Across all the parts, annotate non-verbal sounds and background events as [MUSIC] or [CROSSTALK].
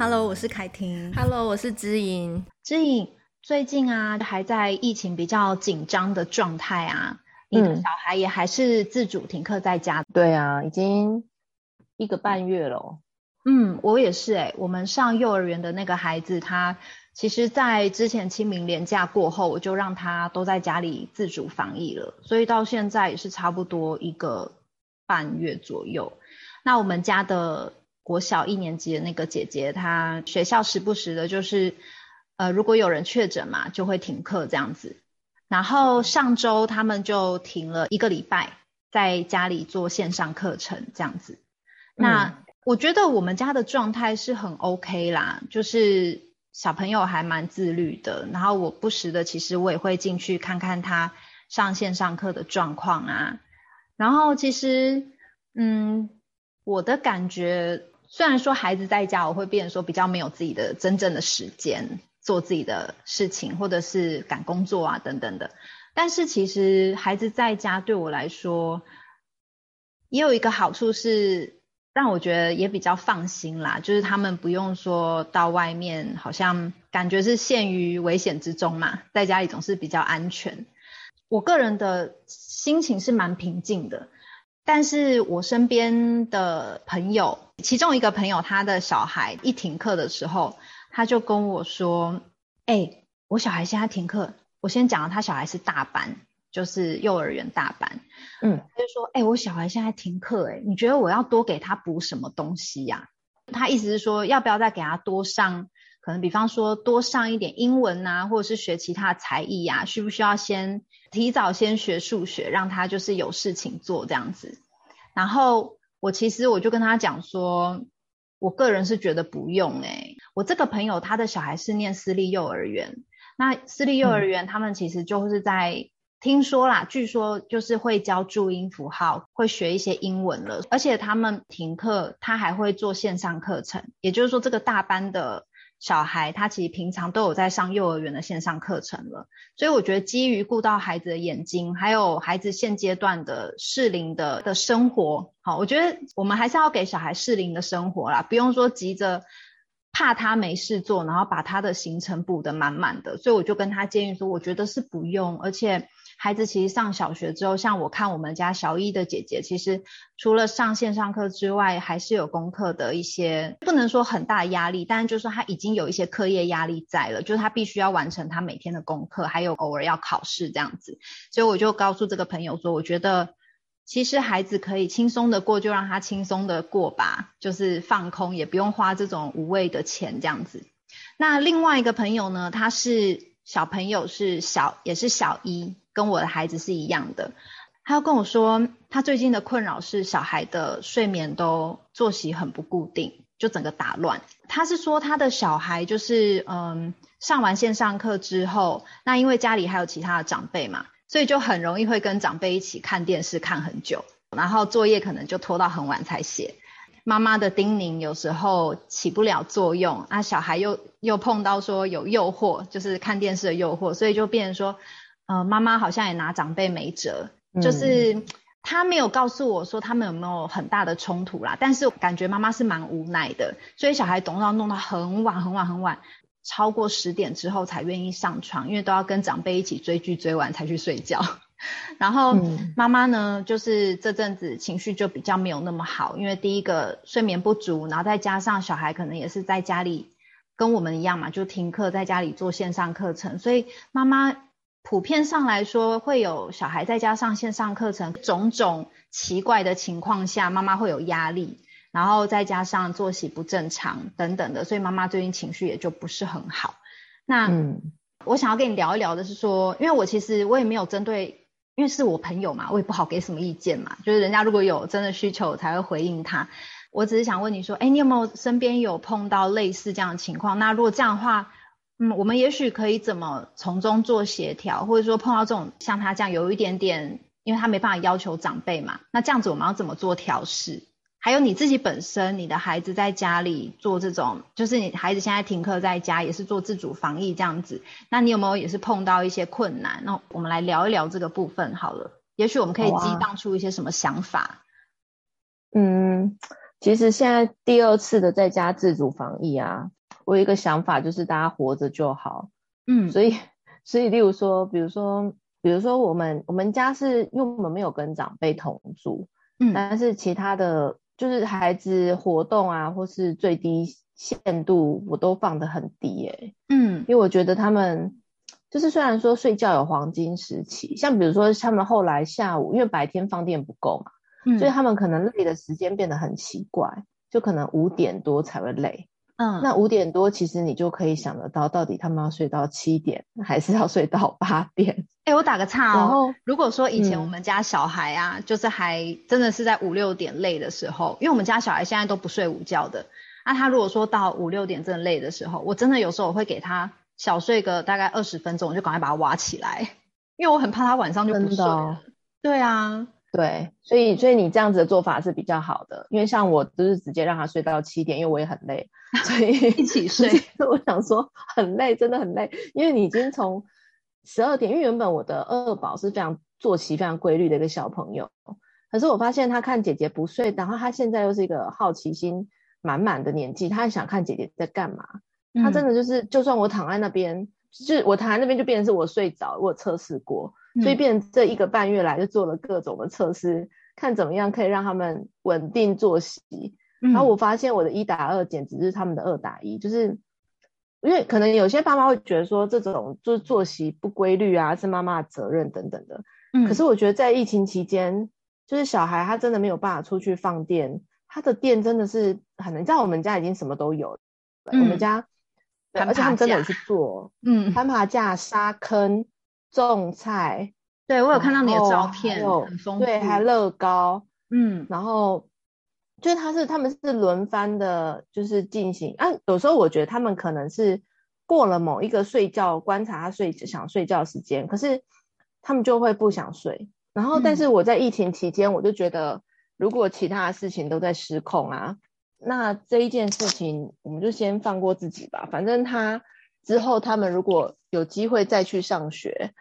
Hello，我是凯婷。Hello，我是知颖。知颖，最近啊，还在疫情比较紧张的状态啊，你的小孩也还是自主停课在家。对啊，已经一个半月了。嗯，我也是哎、欸。我们上幼儿园的那个孩子，他其实，在之前清明连假过后，我就让他都在家里自主防疫了，所以到现在也是差不多一个半月左右。那我们家的国小一年级的那个姐姐，她学校时不时的，就是呃，如果有人确诊嘛，就会停课这样子。然后上周他们就停了一个礼拜，在家里做线上课程这样子。那、嗯我觉得我们家的状态是很 OK 啦，就是小朋友还蛮自律的。然后我不时的，其实我也会进去看看他上线上课的状况啊。然后其实，嗯，我的感觉，虽然说孩子在家，我会变说比较没有自己的真正的时间做自己的事情，或者是赶工作啊等等的。但是其实孩子在家对我来说，也有一个好处是。让我觉得也比较放心啦，就是他们不用说到外面，好像感觉是陷于危险之中嘛，在家里总是比较安全。我个人的心情是蛮平静的，但是我身边的朋友，其中一个朋友，他的小孩一停课的时候，他就跟我说：“欸，我小孩现在停课。”我先讲了，他小孩是大班。就是幼儿园大班，嗯，他就说，哎、欸，我小孩现在停课，哎，你觉得我要多给他补什么东西呀？他意思是说，要不要再给他多上，可能比方说多上一点英文啊，或者是学其他才艺呀？需不需要先提早先学数学，让他就是有事情做这样子？然后我其实我就跟他讲说，我个人是觉得不用，哎，我这个朋友他的小孩是念私立幼儿园，那私立幼儿园他们其实就是在。听说啦，据说就是会教注音符号，会学一些英文了，而且他们停课，他还会做线上课程。也就是说，这个大班的小孩，他其实平常都有在上幼儿园的线上课程了。所以我觉得，基于顾到孩子的眼睛，还有孩子现阶段的适龄的的生活，好，我觉得我们还是要给小孩适龄的生活啦，不用说急着怕他没事做，然后把他的行程补得满满的。所以我就跟他建议说，我觉得是不用，而且。孩子其实上小学之后，像我看我们家小一的姐姐，其实除了上线上课之外，还是有功课的一些，不能说很大压力，但是就是她已经有一些课业压力在了，就是他必须要完成他每天的功课，还有偶尔要考试这样子。所以我就告诉这个朋友说，我觉得其实孩子可以轻松的过，就让他轻松的过吧，就是放空，也不用花这种无谓的钱这样子。那另外一个朋友呢，他是小朋友，是小也是小一。跟我的孩子是一样的，他要跟我说，他最近的困扰是小孩的睡眠都作息很不固定，就整个打乱。他是说他的小孩就是嗯，上完线上课之后，那因为家里还有其他的长辈嘛，所以就很容易会跟长辈一起看电视看很久，然后作业可能就拖到很晚才写。妈妈的叮咛有时候起不了作用，啊，小孩又又碰到说有诱惑，就是看电视的诱惑，所以就变成说。呃，妈妈好像也拿长辈没辙，就是他没有告诉我说他们有没有很大的冲突啦，但是感觉妈妈是蛮无奈的，所以小孩总要弄到很晚很晚很晚，超过十点之后才愿意上床，因为都要跟长辈一起追剧追完才去睡觉。[LAUGHS] 然后妈妈呢，就是这阵子情绪就比较没有那么好，因为第一个睡眠不足，然后再加上小孩可能也是在家里跟我们一样嘛，就停课在家里做线上课程，所以妈妈。普遍上来说，会有小孩在家上线上课程，种种奇怪的情况下，妈妈会有压力，然后再加上作息不正常等等的，所以妈妈最近情绪也就不是很好。那，嗯，我想要跟你聊一聊的是说，因为我其实我也没有针对，因为是我朋友嘛，我也不好给什么意见嘛，就是人家如果有真的需求，我才会回应他。我只是想问你说，诶，你有没有身边有碰到类似这样的情况？那如果这样的话，嗯，我们也许可以怎么从中做协调，或者说碰到这种像他这样有一点点，因为他没办法要求长辈嘛，那这样子我们要怎么做调试？还有你自己本身，你的孩子在家里做这种，就是你孩子现在停课在家，也是做自主防疫这样子，那你有没有也是碰到一些困难？那我们来聊一聊这个部分好了，也许我们可以激荡出一些什么想法。嗯，其实现在第二次的在家自主防疫啊，我有一个想法，就是大家活着就好。嗯，所以所以例如说，比如说比如说我们我们家是因为我们没有跟长辈同住，嗯，但是其他的就是孩子活动啊，或是最低限度我都放得很低诶、欸。嗯，因为我觉得他们。就是虽然说睡觉有黄金时期，像比如说他们后来下午，因为白天放电不够嘛，嗯，所以他们可能累的时间变得很奇怪，就可能五点多才会累。嗯，那五点多其实你就可以想得到，到底他们要睡到七点，还是要睡到八点？哎、欸，我打个岔 [LAUGHS] 哦。然后如果说以前我们家小孩啊，嗯、就是还真的是在五六点累的时候，因为我们家小孩现在都不睡午觉的，那他如果说到五六点真的累的时候，我真的有时候我会给他。小睡个大概二十分钟，我就赶快把他挖起来，因为我很怕他晚上就不睡了。哦、对啊，对，所以所以你这样子的做法是比较好的，因为像我就是直接让他睡到七点，因为我也很累，所以一起睡。我想说很累，真的很累，因为你已经从十二点，因为原本我的二宝是非常作息非常规律的一个小朋友，可是我发现他看姐姐不睡，然后他现在又是一个好奇心满满的年纪，他还想看姐姐在干嘛。他真的就是，就算我躺在那边，就是我躺在那边就变成是我睡着，我有测试过，所以变成这一个半月来就做了各种的测试，看怎么样可以让他们稳定作息。然后我发现我的一打二简直是他们的二打一，就是因为可能有些爸妈会觉得说，这种就是作息不规律啊，是妈妈的责任等等的。可是我觉得在疫情期间，就是小孩他真的没有办法出去放电，他的电真的是很难。你知道我们家已经什么都有了，我们家。而且他们真的有去做，嗯，攀爬架、沙坑、种菜，对，我有看到你的照片，很丰富，对，还乐高，嗯，然后就是他是他们是轮番的，就是进行啊。有时候我觉得他们可能是过了某一个睡觉观察他睡想睡觉时间，可是他们就会不想睡。然后，但是我在疫情期间，我就觉得如果其他的事情都在失控啊。那这一件事情，我们就先放过自己吧。反正他之后他们如果有机会再去上学，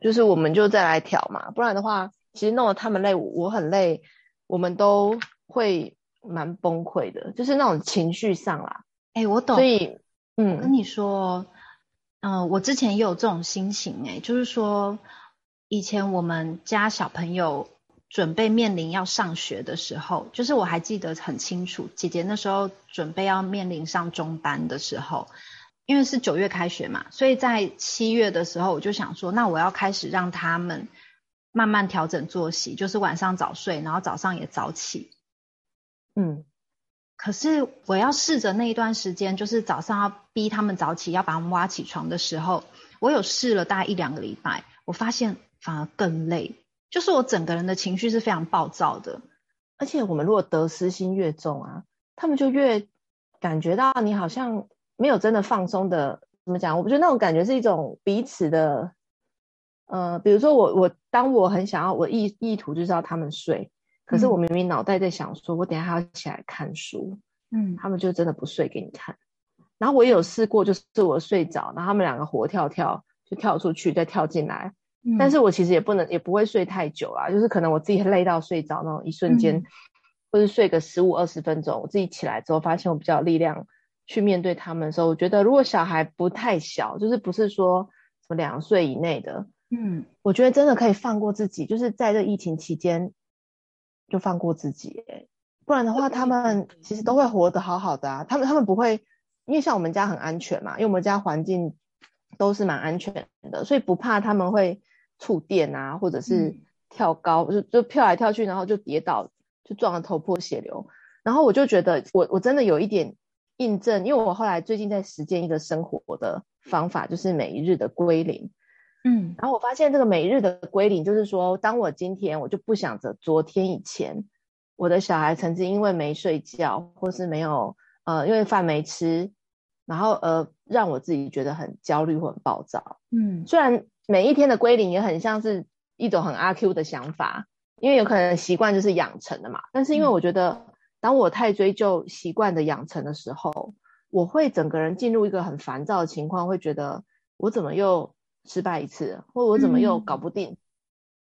就是我们就再来调嘛。不然的话，其实弄得他们累，我很累，我们都会蛮崩溃的，就是那种情绪上啦。哎、欸，我懂。所以，嗯，我跟你说，嗯、呃，我之前也有这种心情、欸，哎，就是说，以前我们家小朋友。准备面临要上学的时候，就是我还记得很清楚，姐姐那时候准备要面临上中班的时候，因为是九月开学嘛，所以在七月的时候，我就想说，那我要开始让他们慢慢调整作息，就是晚上早睡，然后早上也早起。嗯，可是我要试着那一段时间，就是早上要逼他们早起，要把他们挖起床的时候，我有试了大概一两个礼拜，我发现反而更累。就是我整个人的情绪是非常暴躁的，而且我们如果得失心越重啊，他们就越感觉到你好像没有真的放松的。怎么讲？我觉得那种感觉是一种彼此的，呃，比如说我我当我很想要我意意图就是要他们睡，可是我明明脑袋在想说，我等一下还要起来看书，嗯，他们就真的不睡给你看。然后我也有试过，就是我睡着，然后他们两个活跳跳就跳出去，再跳进来。但是我其实也不能，也不会睡太久啦，就是可能我自己累到睡着那种一瞬间，嗯、或是睡个十五二十分钟，我自己起来之后发现我比较有力量去面对他们的时候，我觉得如果小孩不太小，就是不是说什么两岁以内的，嗯，我觉得真的可以放过自己，就是在这疫情期间就放过自己，不然的话他们其实都会活得好好的啊，他们他们不会，因为像我们家很安全嘛，因为我们家环境都是蛮安全的，所以不怕他们会。触电啊，或者是跳高，嗯、就就跳来跳去，然后就跌倒，就撞得头破血流。然后我就觉得我，我我真的有一点印证，因为我后来最近在实践一个生活的方法，就是每一日的归零。嗯，然后我发现这个每一日的归零，就是说，当我今天我就不想着昨天以前我的小孩曾经因为没睡觉，或是没有呃因为饭没吃，然后呃让我自己觉得很焦虑或很暴躁。嗯，虽然。每一天的归零也很像是一种很阿 Q 的想法，因为有可能习惯就是养成的嘛。但是因为我觉得，当我太追究习惯的养成的时候，我会整个人进入一个很烦躁的情况，会觉得我怎么又失败一次，或我怎么又搞不定。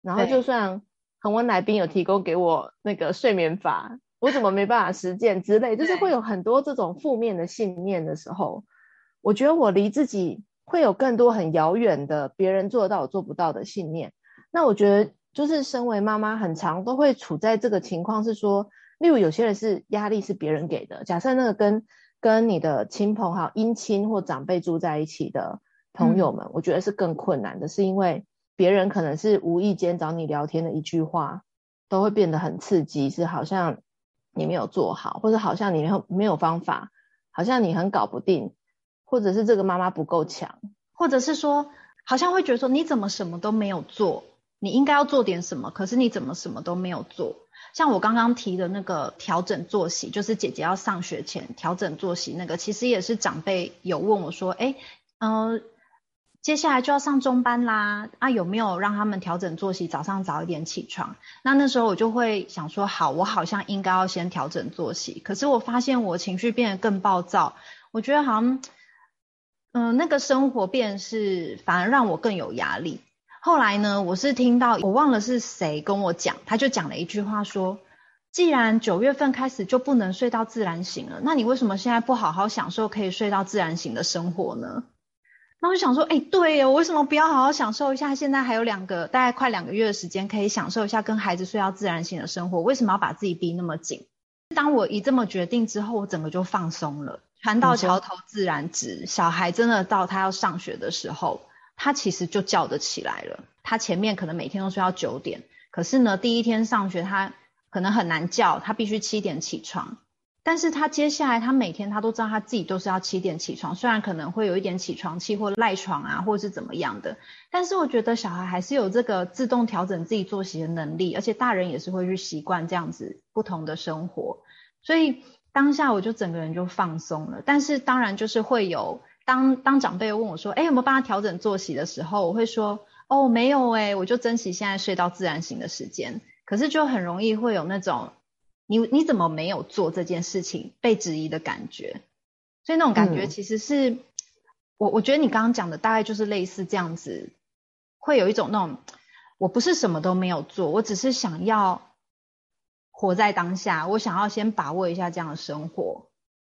然后就算恒温来宾有提供给我那个睡眠法，我怎么没办法实践之类，就是会有很多这种负面的信念的时候，我觉得我离自己会有更多很遥远的别人做得到我做不到的信念。那我觉得就是身为妈妈，很常都会处在这个情况，是说，例如有些人是压力是别人给的，假设那个跟跟你的亲朋好友、姻亲或长辈住在一起的朋友们，嗯、我觉得是更困难的，是因为别人可能是无意间找你聊天的一句话，都会变得很刺激，是好像。你没有做好，或者好像你没有没有方法，好像你很搞不定，或者是这个妈妈不够强，或者是说好像会觉得说你怎么什么都没有做，你应该要做点什么，可是你怎么什么都没有做？像我刚刚提的那个调整作息，就是姐姐要上学前调整作息那个，其实也是长辈有问我说，哎，嗯、接下来就要上中班啦，啊，有没有让他们调整作息，早上早一点起床？那那时候我就会想说，好，我好像应该要先调整作息。可是我发现我情绪变得更暴躁，我觉得好像，嗯、那个生活变是反而让我更有压力。后来呢，我是听到我忘了是谁跟我讲，他就讲了一句话说，既然九月份开始就不能睡到自然醒了，那你为什么现在不好好享受可以睡到自然醒的生活呢？那我就想说，哎，对耶，我为什么不要好好享受一下？现在还有两个，大概快两个月的时间，可以享受一下跟孩子睡到自然醒的生活。为什么要把自己逼那么紧？当我一这么决定之后，我整个就放松了。船到桥头自然直，小孩真的到他要上学的时候，他其实就叫得起来了。他前面可能每天都睡到九点，可是呢，第一天上学他可能很难叫，他必须七点起床。但是他接下来，他每天他都知道他自己都是要七点起床，虽然可能会有一点起床气或赖床啊，或者是怎么样的，但是我觉得小孩还是有这个自动调整自己作息的能力，而且大人也是会去习惯这样子不同的生活，所以当下我就整个人就放松了。但是当然就是会有当当长辈问我说，哎，有没有帮他调整作息的时候，我会说，哦，没有哎，我就珍惜现在睡到自然醒的时间。可是就很容易会有那种。你你怎么没有做这件事情？被质疑的感觉，所以那种感觉其实是、嗯、我我觉得你刚刚讲的大概就是类似这样子，会有一种那种我不是什么都没有做，我只是想要活在当下，我想要先把握一下这样的生活，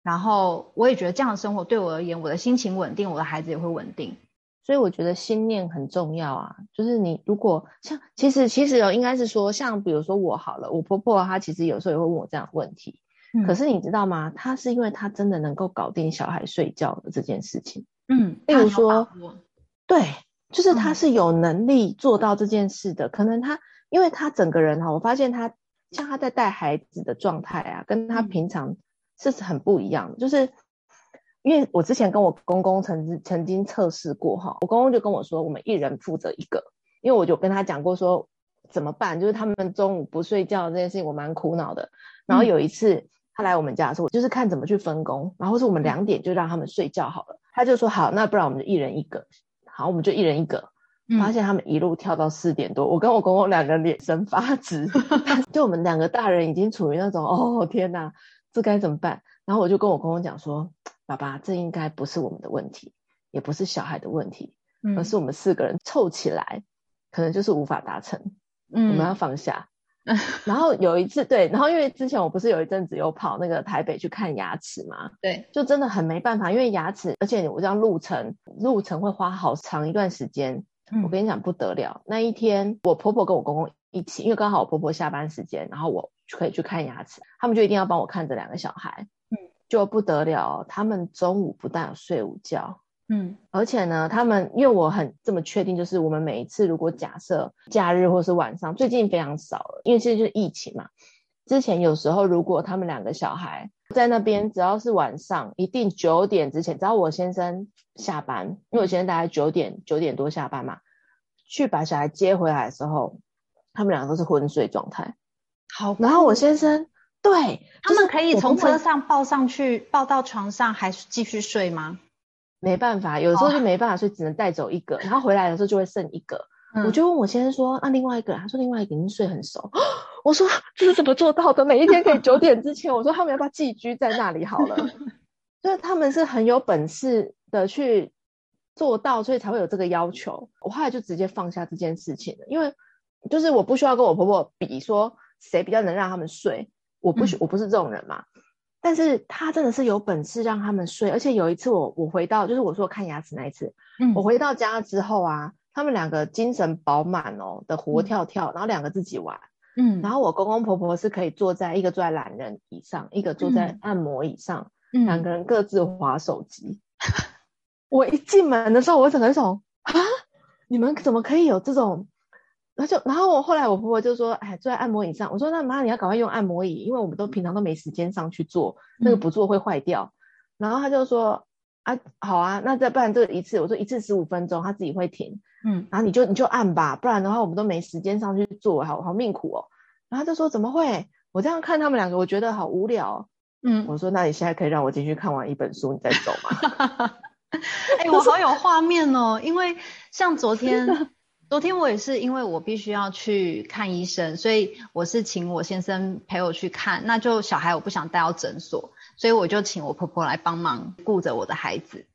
然后我也觉得这样的生活对我而言，我的心情稳定，我的孩子也会稳定。所以我觉得心念很重要啊，就是你如果像，其实其实有应该是说，像比如说我好了，我婆婆她其实有时候也会问我这样的问题，嗯，可是你知道吗？她是因为她真的能够搞定小孩睡觉的这件事情，嗯，例如说，对，就是她是有能力做到这件事的，嗯，可能她因为她整个人哈，我发现她像她在带孩子的状态啊，跟她平常是很不一样的，就是。因为我之前跟我公公曾曾经测试过哈，我公公就跟我说，我们一人负责一个，因为我就跟他讲过说怎么办，就是他们中午不睡觉这件事情，我蛮苦恼的。然后有一次他来我们家的时候，我就是看怎么去分工，然后是我们两点就让他们睡觉好了，他就说好，那不然我们就一人一个，好，我们就一人一个。发现他们一路跳到四点多，我跟我公公两个脸色发直，[LAUGHS] 就我们两个大人已经处于那种哦天哪，这该怎么办？然后我就跟我公公讲说。爸爸，这应该不是我们的问题，也不是小孩的问题，嗯、而是我们四个人凑起来，可能就是无法达成。嗯，我们要放下。[LAUGHS] 嗯、然后有一次，对，然后因为之前我不是有一阵子有跑那个台北去看牙齿嘛，对，就真的很没办法，因为牙齿，而且我这样路程，路程会花好长一段时间。嗯、我跟你讲不得了，那一天我婆婆跟我公公一起，因为刚好我婆婆下班时间，然后我可以去看牙齿，他们就一定要帮我看这两个小孩。嗯就不得了，他们中午不但有睡午觉，嗯，而且呢，他们因为我很这么确定，就是我们每一次如果假设假日或是晚上，最近非常少了，因为现在就是疫情嘛。之前有时候如果他们两个小孩在那边，只要是晚上，一定九点之前，只要我先生下班，因为我先生大概九点九点多下班嘛，去把小孩接回来的时候，他们两个都是昏睡状态。好，然后我先生。对，他们可以从车上抱上去，抱到床上，还是继续睡吗？没办法，有时候就没办法睡，只能带走一个，然后回来的时候就会剩一个。嗯、我就问我先生说：“那、啊、另外一个？”他说：“另外一个已经睡很熟。[GASPS] ”我说：“这是怎么做到的？每一天可以九点之前？”我说：“他们要不要寄居在那里好了？[LAUGHS] ”就是他们是很有本事的去做到，所以才会有这个要求。我后来就直接放下这件事情了，因为就是我不需要跟我婆婆比说谁比较能让他们睡。我不许、嗯、我不是这种人嘛。但是他真的是有本事让他们睡，而且有一次我我回到就是我说我看牙齿那一次，嗯，我回到家之后啊，他们两个精神饱满哦的活跳跳，嗯、然后两个自己玩，嗯，然后我公公婆婆是可以坐在一个坐在懒人椅上，一个坐在按摩椅上，嗯，两个人各自划手机。嗯、[LAUGHS] 我一进门的时候，我整个人说啊，你们怎么可以有这种？然后就，然后我后来我婆婆就说，哎，坐在按摩椅上。我说，那妈，你要赶快用按摩椅，因为我们都平常都没时间上去做，那个不做会坏掉。嗯、然后她就说，啊，好啊，那再不然这个一次，我说一次十五分钟，她自己会停。嗯，然后你就你就按吧，不然的话我们都没时间上去做，好好命苦哦。然后他就说，怎么会？我这样看他们两个，我觉得好无聊。嗯，我说，那你现在可以让我进去看完一本书，你再走吗？[LAUGHS] 哎、欸，我好有画面哦，因为像昨天。昨天我也是，因为我必须要去看医生，所以我是请我先生陪我去看。那就小孩我不想带到诊所，所以我就请我婆婆来帮忙顾着我的孩子。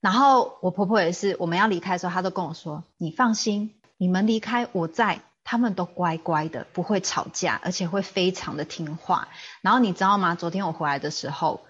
然后我婆婆也是，我们要离开的时候，她都跟我说：“你放心，你们离开我在，他们都乖乖的，不会吵架，而且会非常的听话。”然后你知道吗？昨天我回来的时候，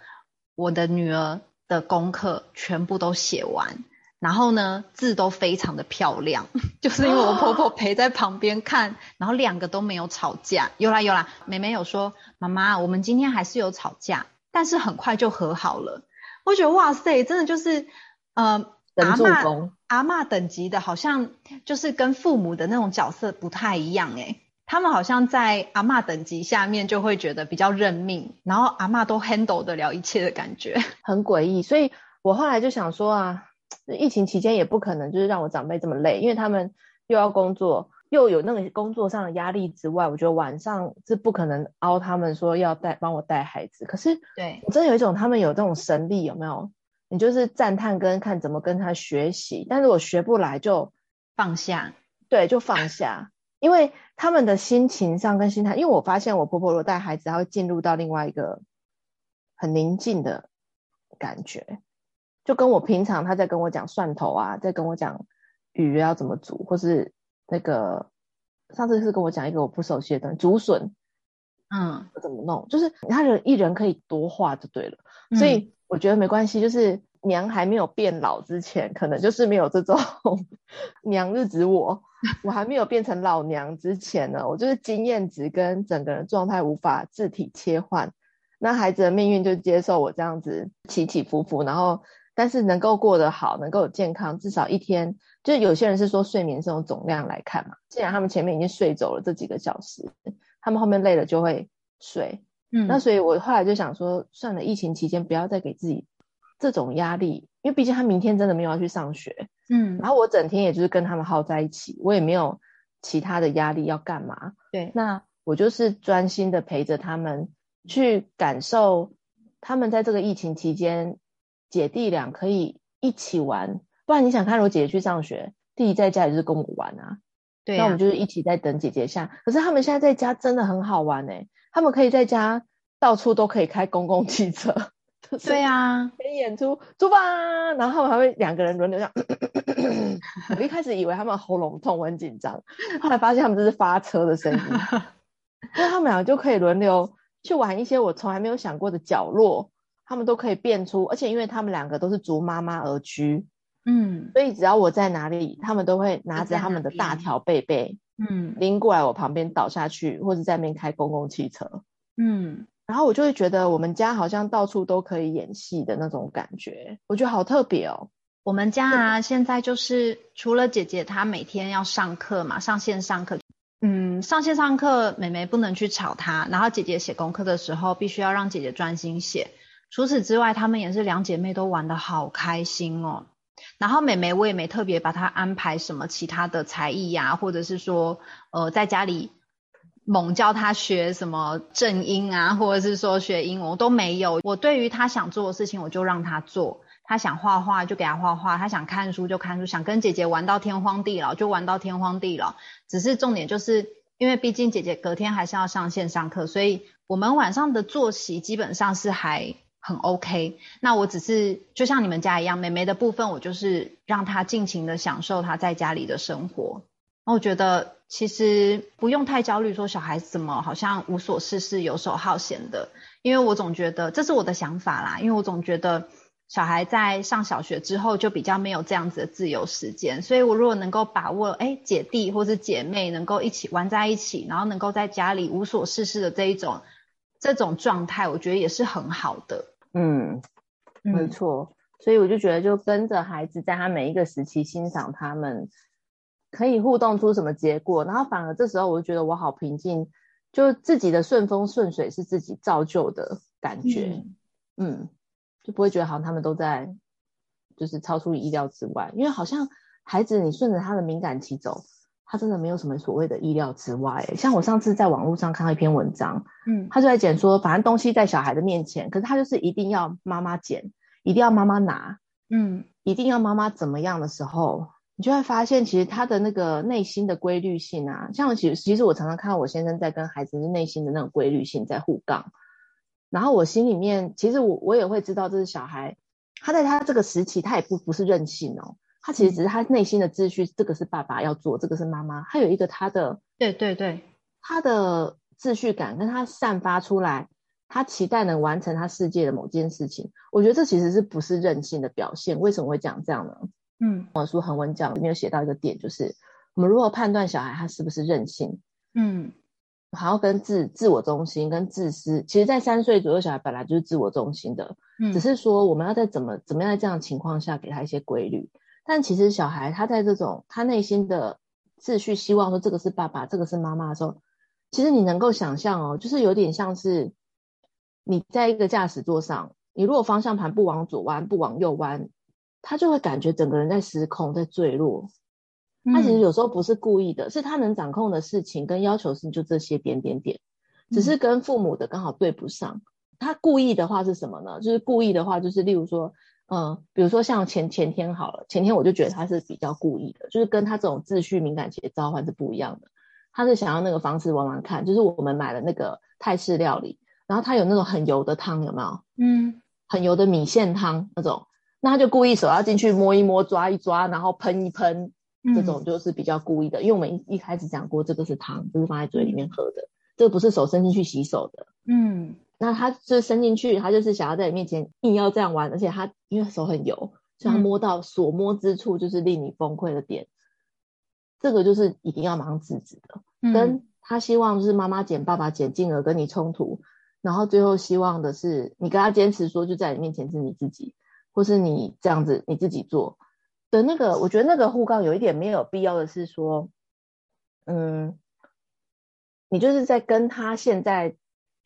我的女儿的功课全部都写完。然后呢，字都非常的漂亮，[LAUGHS] 就是因为我婆婆陪在旁边看，然后两个都没有吵架。有啦有啦，妹妹有说，妈妈，我们今天还是有吵架，但是很快就和好了。我觉得哇塞，真的就是，呃，阿嬷阿嬷等级的，好像就是跟父母的那种角色不太一样诶。他们好像在阿嬷等级下面就会觉得比较认命，然后阿嬷都 handle 得了一切的感觉，[LAUGHS] 很诡异。所以我后来就想说啊。疫情期间也不可能就是让我长辈这么累，因为他们又要工作，又有那个工作上的压力之外，我觉得晚上是不可能熬他们说要带帮我带孩子。可是，对，真的有一种他们有这种神力，有没有？你就是赞叹跟看怎么跟他学习，但是我学不来就放下，对，就放下，因为他们的心情上跟心态，因为我发现我婆婆如果带孩子，她会进入到另外一个很宁静的感觉。就跟我平常他在跟我讲蒜头啊，在跟我讲鱼要怎么煮，或是那个上次是跟我讲一个我不熟悉的东西，竹笋，嗯，怎么弄？就是他人一人可以多话就对了，嗯、所以我觉得没关系。就是娘还没有变老之前，可能就是没有这种 [LAUGHS] 娘日子我，我还没有变成老娘之前呢，我就是经验值跟整个人状态无法自体切换，那孩子的命运就接受我这样子起起伏伏，然后。但是能够过得好，能够有健康，至少一天，就是有些人是说睡眠是用总量来看嘛。既然他们前面已经睡走了这几个小时，他们后面累了就会睡。嗯，那所以我后来就想说，算了，疫情期间不要再给自己这种压力，因为毕竟他明天真的没有要去上学。嗯，然后我整天也就是跟他们耗在一起，我也没有其他的压力要干嘛。对，那我就是专心的陪着他们去感受他们在这个疫情期间。姐弟俩可以一起玩，不然你想看，如果姐姐去上学，弟弟在家里就是跟我玩啊。对啊，那我们就是一起在等姐姐下。可是他们现在在家真的很好玩哎，他们可以在家到处都可以开公共汽车。对啊，可以演出出发，然后他们还会两个人轮流这样。我一开始以为他们喉咙痛，我很紧张，后来发现他们这是发车的声音。[LAUGHS] 那他们俩就可以轮流去玩一些我从来没有想过的角落。他们都可以变出，而且因为他们两个都是逐妈妈而居，嗯，所以只要我在哪里，他们都会拿着他们的大条贝贝，嗯，拎过来我旁边倒下去，或者在那边开公共汽车，嗯，然后我就会觉得我们家好像到处都可以演戏的那种感觉，我觉得好特别哦。我们家啊，现在就是除了姐姐她每天要上课嘛，上线上课，嗯，上线上课，妹妹不能去吵她，然后姐姐写功课的时候，必须要让姐姐专心写。除此之外，她们也是两姐妹都玩得好开心哦。然后妹妹我也没特别把她安排什么其他的才艺呀、或者是说，呃，在家里猛教她学什么正音啊，或者是说学英文，我都没有。我对于她想做的事情，我就让她做。她想画画就给她画画，她想看书就看书，想跟姐姐玩到天荒地老就玩到天荒地老。只是重点就是因为毕竟姐姐隔天还是要上线上课，所以我们晚上的作息基本上是还。很 OK，那我只是就像你们家一样，妹妹的部分我就是让她尽情的享受她在家里的生活。那我觉得其实不用太焦虑，说小孩子怎么好像无所事事、游手好闲的，因为我总觉得这是我的想法啦，因为我总觉得。小孩在上小学之后就比较没有这样子的自由时间，所以我如果能够把握，哎，姐弟或是姐妹能够一起玩在一起，然后能够在家里无所事事的这一种这种状态，我觉得也是很好的。嗯，没错。所以我就觉得，就跟着孩子，在他每一个时期欣赏他们可以互动出什么结果，然后反而这时候我就觉得我好平静，就自己的顺风顺水是自己造就的感觉。嗯。嗯就不会觉得好像他们都在，就是超出意料之外，因为好像孩子你顺着他的敏感期走，他真的没有什么所谓的意料之外。像我上次在网络上看到一篇文章，嗯，他就在讲说，反正东西在小孩的面前，可是他就是一定要妈妈捡，一定要妈妈拿，嗯，一定要妈妈怎么样的时候，你就会发现其实他的那个内心的规律性啊，像其实其实我常常看到我先生在跟孩子内心的那种规律性在互杠。然后我心里面，其实我我也会知道，这是小孩，他在他这个时期，他也不不是任性哦，他其实只是他内心的秩序，这个是爸爸要做，这个是妈妈，他有一个他的，对对对，他的秩序感跟他散发出来，他期待能完成他世界的某件事情，我觉得这其实是不是任性的表现？为什么会讲这样呢？嗯，我书恒文讲里面有写到一个点，就是我们如何判断小孩他是不是任性？嗯。还要跟自自我中心跟自私，其实，在三岁左右，小孩本来就是自我中心的，嗯，只是说我们要在怎么怎么样在这样的情况下给他一些规律。但其实小孩他在这种他内心的秩序，希望说这个是爸爸，这个是妈妈的时候，其实你能够想象哦，就是有点像是你在一个驾驶座上，你如果方向盘不往左弯，不往右弯，他就会感觉整个人在失控，在坠落。他其实有时候不是故意的，嗯，是他能掌控的事情跟要求是就这些点点点，只是跟父母的刚好对不上。他故意的话是什么呢？就是故意的话，就是例如说，嗯，比如说像前前天好了，前天我就觉得他是比较故意的，就是跟他这种秩序敏感期的召唤是不一样的。他是想要那个方式玩玩看，就是我们买了那个泰式料理，然后他有那种很油的汤，有没有？嗯，很油的米线汤那种，那他就故意手要进去摸一摸、抓一抓，然后喷一喷。这种就是比较故意的，因为我们一一开始讲过，这个是汤，就是放在嘴里面喝的，这个不是手伸进去洗手的。嗯，那他就伸进去，他就是想要在你面前硬要这样玩，而且他因为手很油，所以他摸到所摸之处就是令你崩溃的点，这个就是一定要马上制止的。跟他希望就是妈妈捡爸爸捡，进而跟你冲突，然后最后希望的是你跟他坚持说就在你面前是你自己，或是你这样子你自己做。的那个，我觉得那个互杠有一点没有必要的是说，嗯，你就是在跟他现在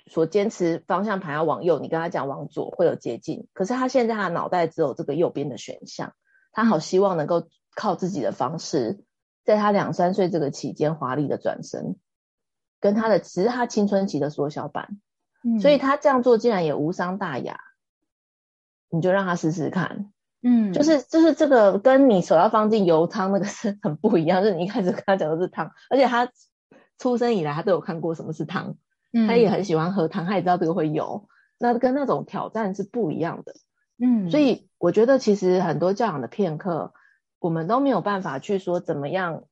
所坚持方向盘要往右，你跟他讲往左会有捷径，可是他现在他的脑袋只有这个右边的选项，他好希望能够靠自己的方式，在他两三岁这个期间华丽的转身，跟他的其实他青春期的缩小版，嗯，所以他这样做竟然也无伤大雅，你就让他试试看。嗯，就是就是这个跟你手要放进油汤那个是很不一样，就是你一开始跟他讲的是汤，而且他出生以来他都有看过什么是汤，嗯，他也很喜欢喝汤，他也知道这个会油，那跟那种挑战是不一样的，嗯，所以我觉得其实很多教养的片刻，我们都没有办法去说怎么样，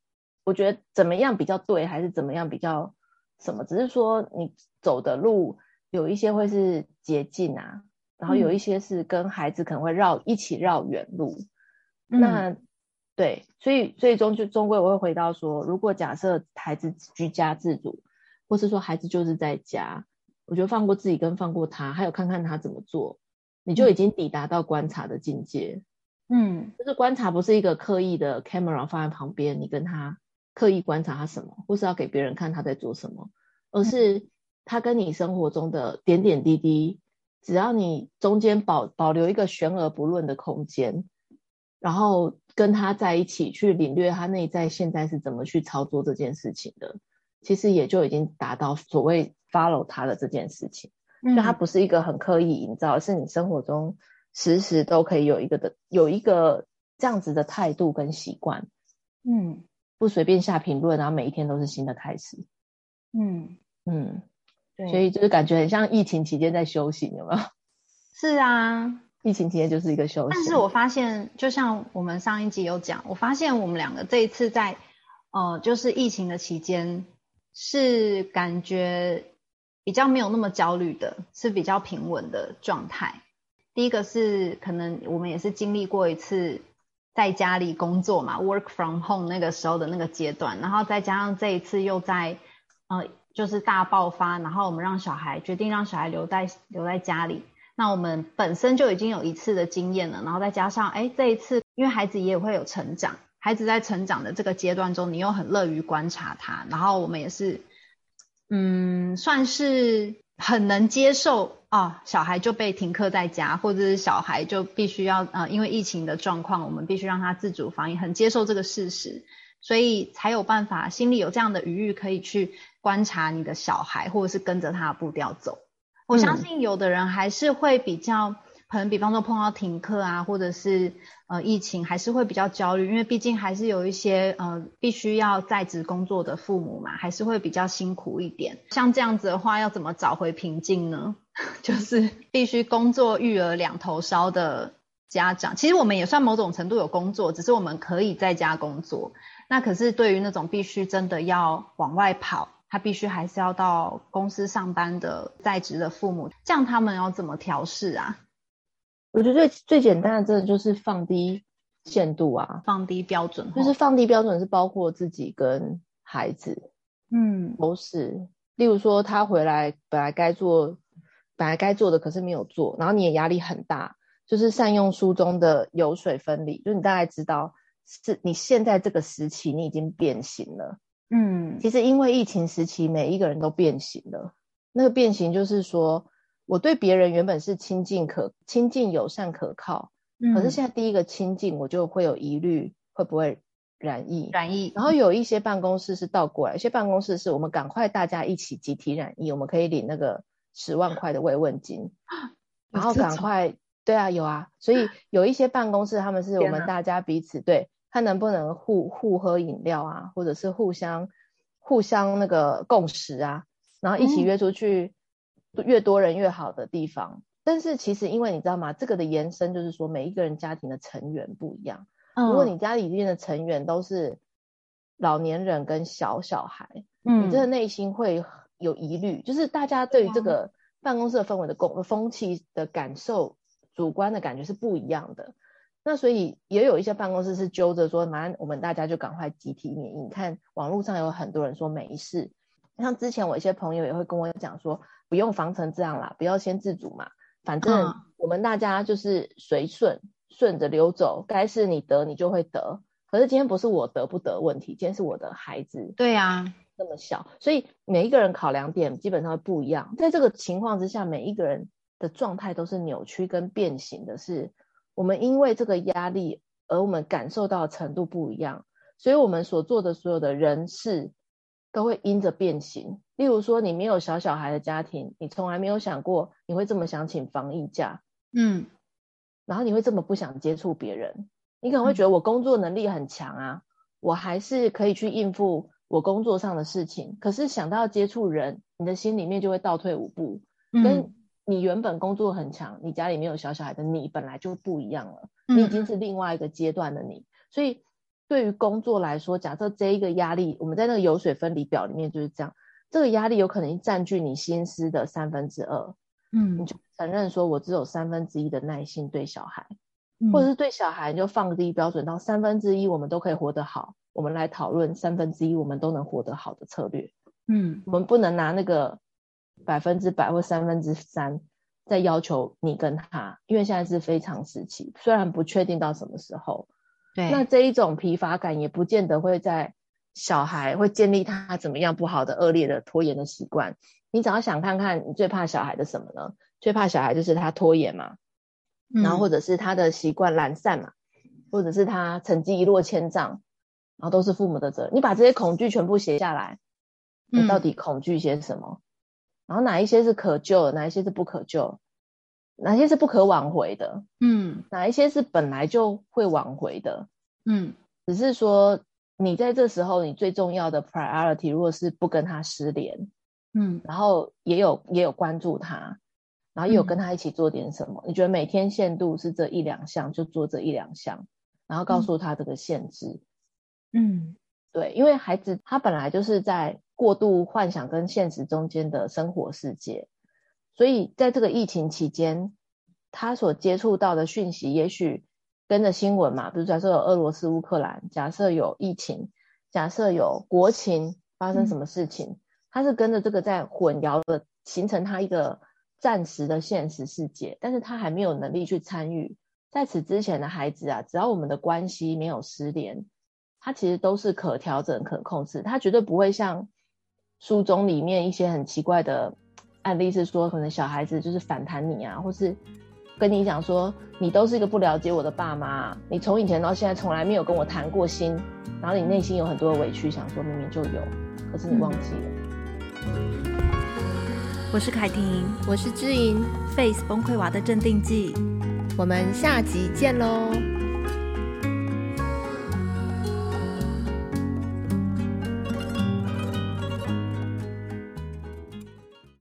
我觉得怎么样比较对，还是怎么样比较什么，只是说你走的路有一些会是捷径啊。然后有一些是跟孩子可能会绕一起绕远路，嗯、那对，所以最终就终归我会回到说，如果假设孩子居家自主，或是说孩子就是在家，我觉得放过自己跟放过他，还有看看他怎么做，你就已经抵达到观察的境界。嗯，就是观察不是一个刻意的 camera 放在旁边，你跟他刻意观察他什么，或是要给别人看他在做什么，而是他跟你生活中的点点滴滴。只要你中间保保留一个悬而不论的空间，然后跟他在一起去领略他内在现在是怎么去操作这件事情的，其实也就已经达到所谓 follow 他的这件事情。就他不是一个很刻意营造，而是你生活中时时都可以有一个的有一个这样子的态度跟习惯。嗯，不随便下评论，然后每一天都是新的开始。嗯嗯。所以就是感觉很像疫情期间在修行，有没有？[LAUGHS] 是啊，[LAUGHS] 疫情期间就是一个休息。但是我发现，就像我们上一集有讲，我发现我们两个这一次在呃，就是疫情的期间是感觉比较没有那么焦虑的，是比较平稳的状态。第一个是可能我们也是经历过一次在家里工作嘛，work from home 那个时候的那个阶段，然后再加上这一次又在呃就是大爆发，然后我们让小孩决定让小孩留在留在家里。那我们本身就已经有一次的经验了，然后再加上，哎，这一次因为孩子也会有成长，孩子在成长的这个阶段中，你又很乐于观察他，然后我们也是，嗯，算是很能接受啊，小孩就被停课在家，或者是小孩就必须要，呃，因为疫情的状况，我们必须让他自主防疫，很接受这个事实，所以才有办法心里有这样的余裕，可以去观察你的小孩，或者是跟着他的步调走。我相信有的人还是会比较，可能比方说碰到停课啊，或者是呃疫情，还是会比较焦虑，因为毕竟还是有一些呃必须要在职工作的父母嘛，还是会比较辛苦一点。像这样子的话，要怎么找回平静呢？[LAUGHS] 就是必须工作育儿两头烧的家长，其实我们也算某种程度有工作，只是我们可以在家工作。那可是对于那种必须真的要往外跑。他必须还是要到公司上班的在职的父母，这样他们要怎么调试啊？我觉得最最简单的，真的就是放低限度啊，放低标准，就是放低标准是包括自己跟孩子，嗯，都是。例如说，他回来本来该做，本来该做的可是没有做，然后你也压力很大，就是善用书中的油水分离，就是你大概知道是你现在这个时期你已经变形了。嗯，其实因为疫情时期，每一个人都变形了。那个变形就是说，我对别人原本是亲近可亲近友善可靠，嗯，可是现在第一个亲近，我就会有疑虑，会不会染疫？染疫。然后有一些办公室是倒过来，有些办公室是我们赶快大家一起集体染疫，我们可以领那个十万块的慰问金，[GASPS] 然后赶快，对啊，有啊。所以有一些办公室，他们是我们大家彼此对。看能不能互互喝饮料啊，或者是互相互相那个共识啊，然后一起约出去，越多人越好的地方。嗯。但是其实因为你知道吗？这个的延伸就是说，每一个人家庭的成员不一样。嗯。如果你家里面的成员都是老年人跟小小孩，嗯，你真的内心会有疑虑，就是大家对于这个办公室的氛围的共风气的感受，主观的感觉是不一样的。那所以也有一些办公室是揪着说，马上我们大家就赶快集体免疫。你看网络上有很多人说没事，像之前我一些朋友也会跟我讲说，不用防成这样啦，不要先自主嘛，反正我们大家就是随顺，顺着流走，该是你得你就会得。可是今天不是我得不得问题，今天是我的孩子，对呀，那么小，所以每一个人考量点基本上不一样。在这个情况之下，每一个人的状态都是扭曲跟变形的，是。我们因为这个压力，而我们感受到的程度不一样，所以我们所做的所有的人事都会因着变形。例如说，你没有小小孩的家庭，你从来没有想过你会这么想请防疫假，嗯，然后你会这么不想接触别人，你可能会觉得我工作能力很强啊，我还是可以去应付我工作上的事情。可是想到接触人，你的心里面就会倒退五步，跟。你原本工作很强，你家里没有小小孩的你本来就不一样了，你已经是另外一个阶段的你。嗯、所以对于工作来说，假设这一个压力，我们在那个油水分离表里面就是这样，这个压力有可能占据你心思的三分之二，嗯，你就承认说我只有三分之一的耐心对小孩，嗯、或者是对小孩你就放低标准到三分之一，我们都可以活得好，我们来讨论三分之一我们都能活得好的策略，嗯，我们不能拿那个。百分之百或三分之三在要求你跟他，因为现在是非常时期，虽然不确定到什么时候。对，那这一种疲乏感也不见得会在小孩会建立他怎么样不好的恶劣的拖延的习惯。你只要想看看，你最怕小孩的什么呢？最怕小孩就是他拖延嘛，嗯、然后或者是他的习惯懒散嘛，或者是他成绩一落千丈，然后都是父母的责任。你把这些恐惧全部写下来，你到底恐惧些什么？嗯然后哪一些是可救的，哪一些是不可救，哪些是不可挽回的？嗯，哪一些是本来就会挽回的？嗯，只是说你在这时候，你最重要的 priority 如果是不跟他失联，嗯，然后也有也有关注他，然后也有跟他一起做点什么。嗯，你觉得每天限度是这一两项，就做这一两项，然后告诉他这个限制。嗯，对，因为孩子他本来就是在过度幻想跟现实中间的生活世界，所以在这个疫情期间，他所接触到的讯息，也许跟着新闻嘛，比如假设有俄罗斯、乌克兰，假设有疫情，假设有国情发生什么事情，嗯、他是跟着这个在混淆的，形成他一个暂时的现实世界，但是他还没有能力去参与。在此之前的孩子啊，只要我们的关系没有失联，他其实都是可调整、可控制，他绝对不会像书中里面一些很奇怪的案例，是说可能小孩子就是反弹你啊，或是跟你讲说你都是一个不了解我的爸妈，你从以前到现在从来没有跟我谈过心，然后你内心有很多的委屈，想说明明就有，可是你忘记了。我是凯婷，我是知莹，Face 崩溃娃的镇定剂。我们下集见喽。